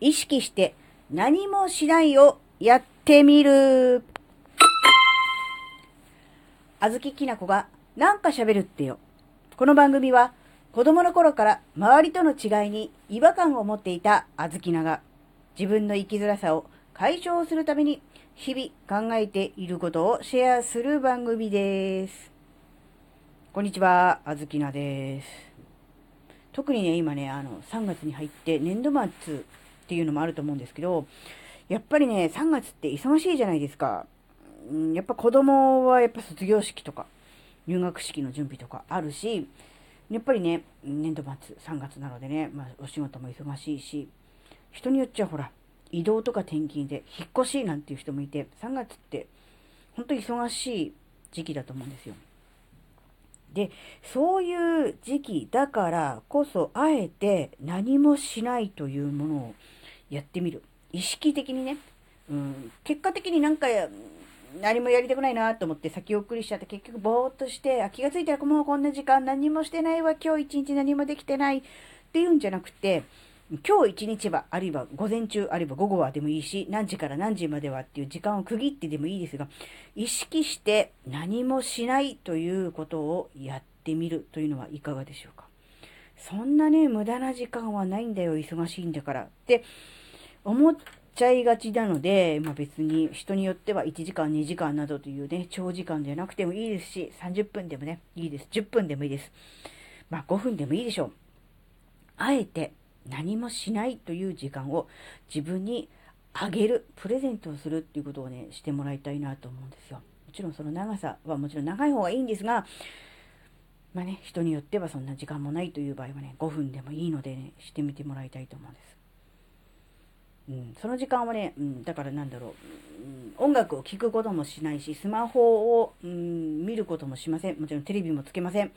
意識して何もしないをやってみる。あずききなこがなんか喋るってよ。この番組は子供の頃から周りとの違いに違和感を持っていたあずきなが自分の生きづらさを解消するために日々考えていることをシェアする番組です。こんにちは、あずきなです。特にね、今ね、あの、3月に入って年度末っていうのもあると思うんですけど、やっぱりね、3月って忙しいじゃないですか。うん、やっぱ子供はやっぱ卒業式とか、入学式の準備とかあるし、やっぱりね、年度末3月なのでね、まあお仕事も忙しいし、人によっちゃほら、移動とか転勤で引っ越しなんていう人もいて、3月って本当に忙しい時期だと思うんですよ。で、そういう時期だからこそ、あえて何もしないというものをやってみる。意識的にね。うん、結果的になんか何もやりたくないなと思って先送りしちゃって結局ぼーっとしてあ気がついたらもうこんな時間何もしてないわ今日一日何もできてないっていうんじゃなくて今日一日はあるいは午前中あるいは午後はでもいいし何時から何時まではっていう時間を区切ってでもいいですが意識して何もしないということをやってみるというのはいかがでしょうか？そんなね無駄な時間はないんだよ忙しいんだからって思っちゃいがちなので、まあ、別に人によっては1時間、2時間などというね、長時間じゃなくてもいいですし、30分でもね、いいです。10分でもいいです。まあ、5分でもいいでしょう。あえて何もしないという時間を自分にあげる、プレゼントをするっていうことをね、してもらいたいなと思うんですよ。もちろんその長さはもちろん長い方がいいんですが、まあね、人によってはそんな時間もないという場合はね、5分でもいいのでね、してみてもらいたいと思うんです。うん、その時間はね、うん、だからなんだろう、うん、音楽を聴くこともしないし、スマホを、うん、見ることもしません。もちろんテレビもつけません。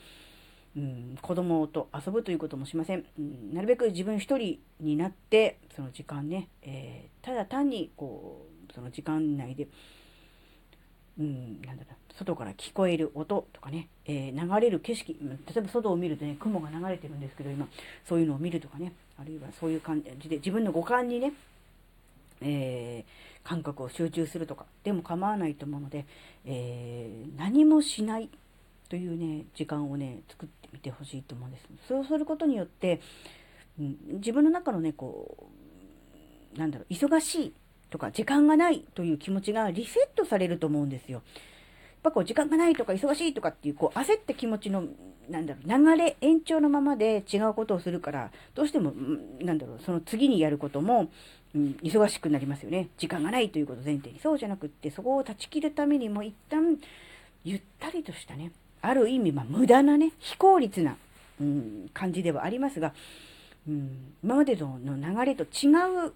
うん、子供と遊ぶということもしません。うん、なるべく自分一人になって、その時間ね、えー、ただ単に、こう、その時間内で、うん、なんだろう、外から聞こえる音とかね、えー、流れる景色、例えば外を見るとね、雲が流れてるんですけど、今、そういうのを見るとかね、あるいはそういう感じで、自分の五感にね、えー、感覚を集中するとか。でも構わないと思うので、えー、何もしないというね時間をね作ってみてほしいと思うんです。そうすることによって、うん、自分の中のねこうなんだろう忙しいとか時間がないという気持ちがリセットされると思うんですよ。やっぱこう時間がないとか忙しいとかっていうこう焦った気持ちのなんだろう流れ延長のままで違うことをするからどうしてもなんだろうその次にやることもうん、忙しくなりますよね。時間がないということ前提に。そうじゃなくって、そこを断ち切るためにも一旦、ゆったりとしたね、ある意味、まあ、無駄なね、非効率な、うん、感じではありますが、うん、今までの流れと違う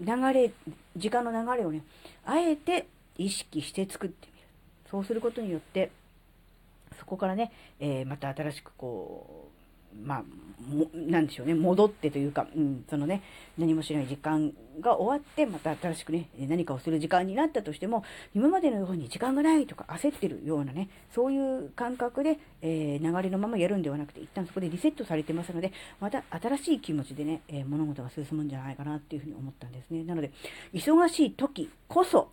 流れ、時間の流れをね、あえて意識して作ってみる。そうすることによって、そこからね、えー、また新しくこう、まあ、なんでしょうね、戻ってというか、うん、そのね、何もしない時間が終わって、また新しくね、何かをする時間になったとしても、今までのように時間がないとか焦ってるようなね、そういう感覚で、えー、流れのままやるんではなくて、一旦そこでリセットされてますので、また新しい気持ちでね、えー、物事が進むんじゃないかなっていうふうに思ったんですね。なので、忙しい時こそ、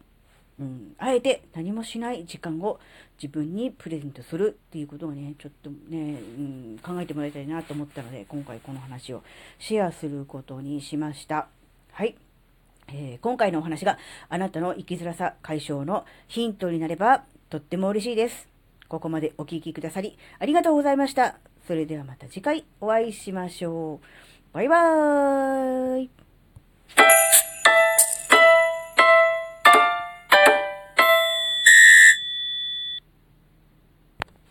うん、あえて何もしない時間を自分にプレゼントするっていうことをね、ちょっとね、うん、考えてもらいたいなと思ったので、今回この話をシェアすることにしました。はい。えー、今回のお話があなたの生きづらさ解消のヒントになればとっても嬉しいです。ここまでお聴きくださりありがとうございました。それではまた次回お会いしましょう。バイバーイ。